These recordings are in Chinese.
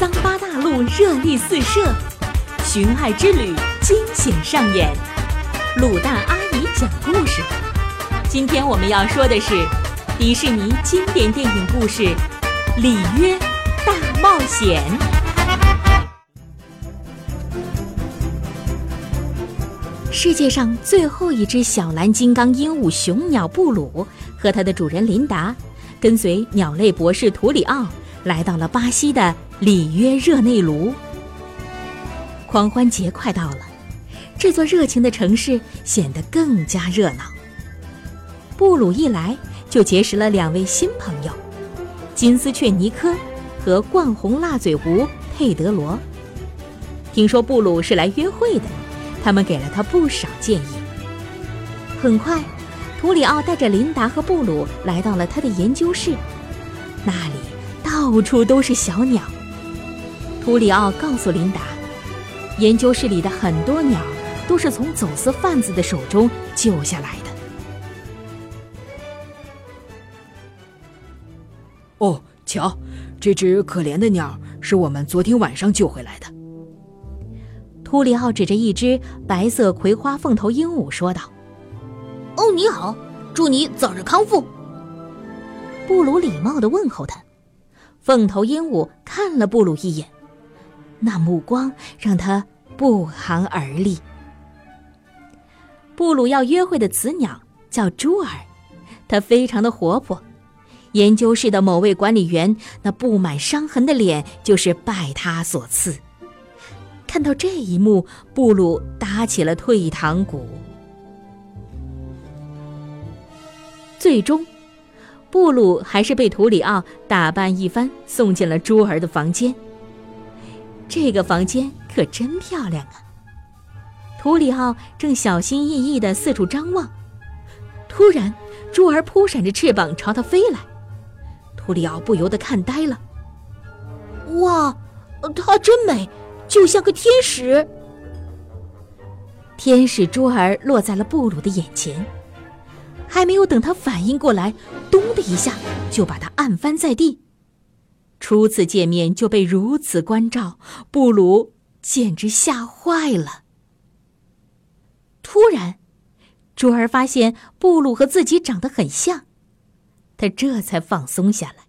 桑巴大陆热力四射，寻爱之旅惊险上演。卤蛋阿姨讲故事。今天我们要说的是迪士尼经典电影故事《里约大冒险》。世界上最后一只小蓝金刚鹦鹉雄鸟布鲁和它的主人琳达，跟随鸟类博士图里奥来到了巴西的里约热内卢。狂欢节快到了，这座热情的城市显得更加热闹。布鲁一来就结识了两位新朋友：金丝雀尼科和冠红辣嘴狐佩德罗。听说布鲁是来约会的。他们给了他不少建议。很快，图里奥带着琳达和布鲁来到了他的研究室，那里到处都是小鸟。图里奥告诉琳达，研究室里的很多鸟都是从走私贩子的手中救下来的。哦，瞧，这只可怜的鸟是我们昨天晚上救回来的。图里奥指着一只白色葵花凤头鹦鹉说道：“哦，你好，祝你早日康复。”布鲁礼貌的问候他。凤头鹦鹉看了布鲁一眼，那目光让他不寒而栗。布鲁要约会的雌鸟叫珠儿，它非常的活泼。研究室的某位管理员那布满伤痕的脸就是拜他所赐。看到这一幕，布鲁打起了退堂鼓。最终，布鲁还是被图里奥打扮一番，送进了珠儿的房间。这个房间可真漂亮啊！图里奥正小心翼翼的四处张望，突然，珠儿扑闪着翅膀朝他飞来，图里奥不由得看呆了。哇，她真美！就像个天使。天使珠儿落在了布鲁的眼前，还没有等他反应过来，咚的一下就把他按翻在地。初次见面就被如此关照，布鲁简直吓坏了。突然，珠儿发现布鲁和自己长得很像，他这才放松下来。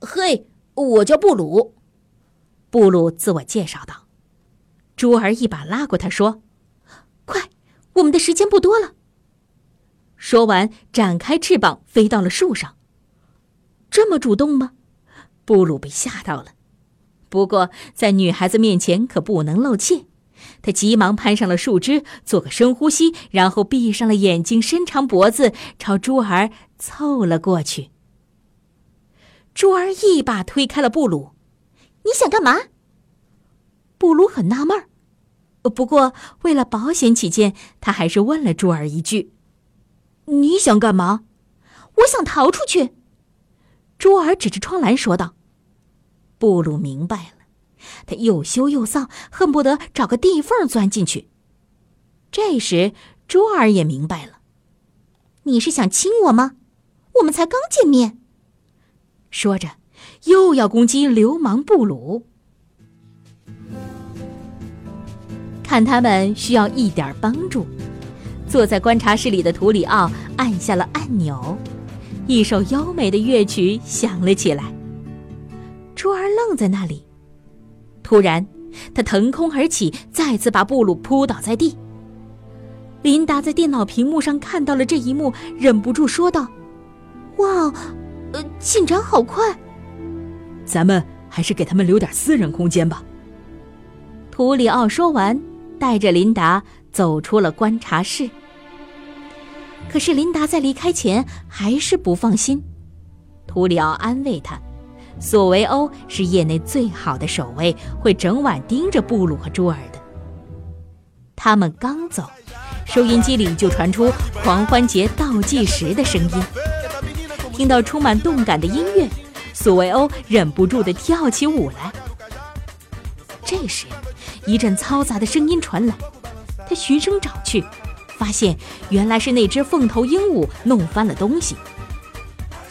嘿，我叫布鲁。布鲁自我介绍道：“珠儿一把拉过他，说：‘快，我们的时间不多了。’说完，展开翅膀飞到了树上。这么主动吗？布鲁被吓到了。不过在女孩子面前可不能露怯，他急忙攀上了树枝，做个深呼吸，然后闭上了眼睛，伸长脖子朝珠儿凑了过去。珠儿一把推开了布鲁。”你想干嘛？布鲁很纳闷儿，不过为了保险起见，他还是问了珠儿一句：“你想干嘛？”“我想逃出去。”珠儿指着窗栏说道。布鲁明白了，他又羞又臊，恨不得找个地缝钻进去。这时，珠儿也明白了：“你是想亲我吗？我们才刚见面。”说着。又要攻击流氓布鲁，看他们需要一点帮助。坐在观察室里的图里奥按下了按钮，一首优美的乐曲响了起来。珠儿愣在那里，突然，他腾空而起，再次把布鲁扑倒在地。琳达在电脑屏幕上看到了这一幕，忍不住说道：“哇，呃，进展好快。”咱们还是给他们留点私人空间吧。图里奥说完，带着琳达走出了观察室。可是琳达在离开前还是不放心。图里奥安慰他：“索维欧是业内最好的守卫，会整晚盯着布鲁和朱尔的。”他们刚走，收音机里就传出狂欢节倒计时的声音。听到充满动感的音乐，索维欧忍不住地跳起舞来。这时，一阵嘈杂的声音传来，他循声找去。发现原来是那只凤头鹦鹉弄翻了东西，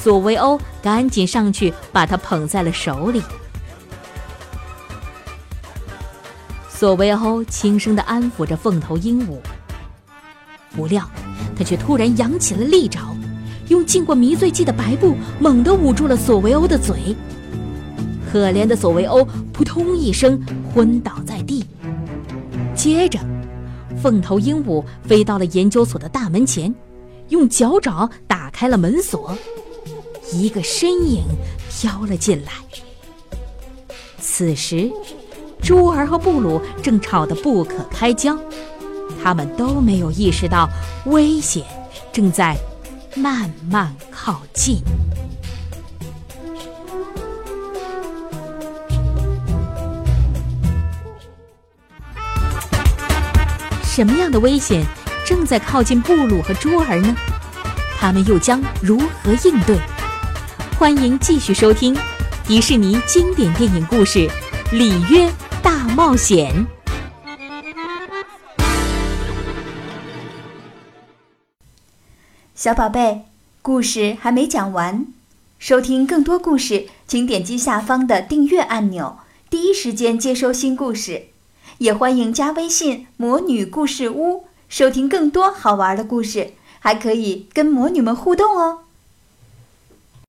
索维欧赶紧上去把它捧在了手里。索维欧轻声地安抚着凤头鹦鹉，不料他却突然扬起了利爪，用浸过迷醉剂的白布猛地捂住了索维欧的嘴。可怜的索维欧扑通一声昏倒在地，接着。凤头鹦鹉飞到了研究所的大门前，用脚爪打开了门锁，一个身影飘了进来。此时，朱儿和布鲁正吵得不可开交，他们都没有意识到危险正在慢慢靠近。什么样的危险正在靠近布鲁和朱儿呢？他们又将如何应对？欢迎继续收听迪士尼经典电影故事《里约大冒险》。小宝贝，故事还没讲完，收听更多故事，请点击下方的订阅按钮，第一时间接收新故事。也欢迎加微信“魔女故事屋”，收听更多好玩的故事，还可以跟魔女们互动哦。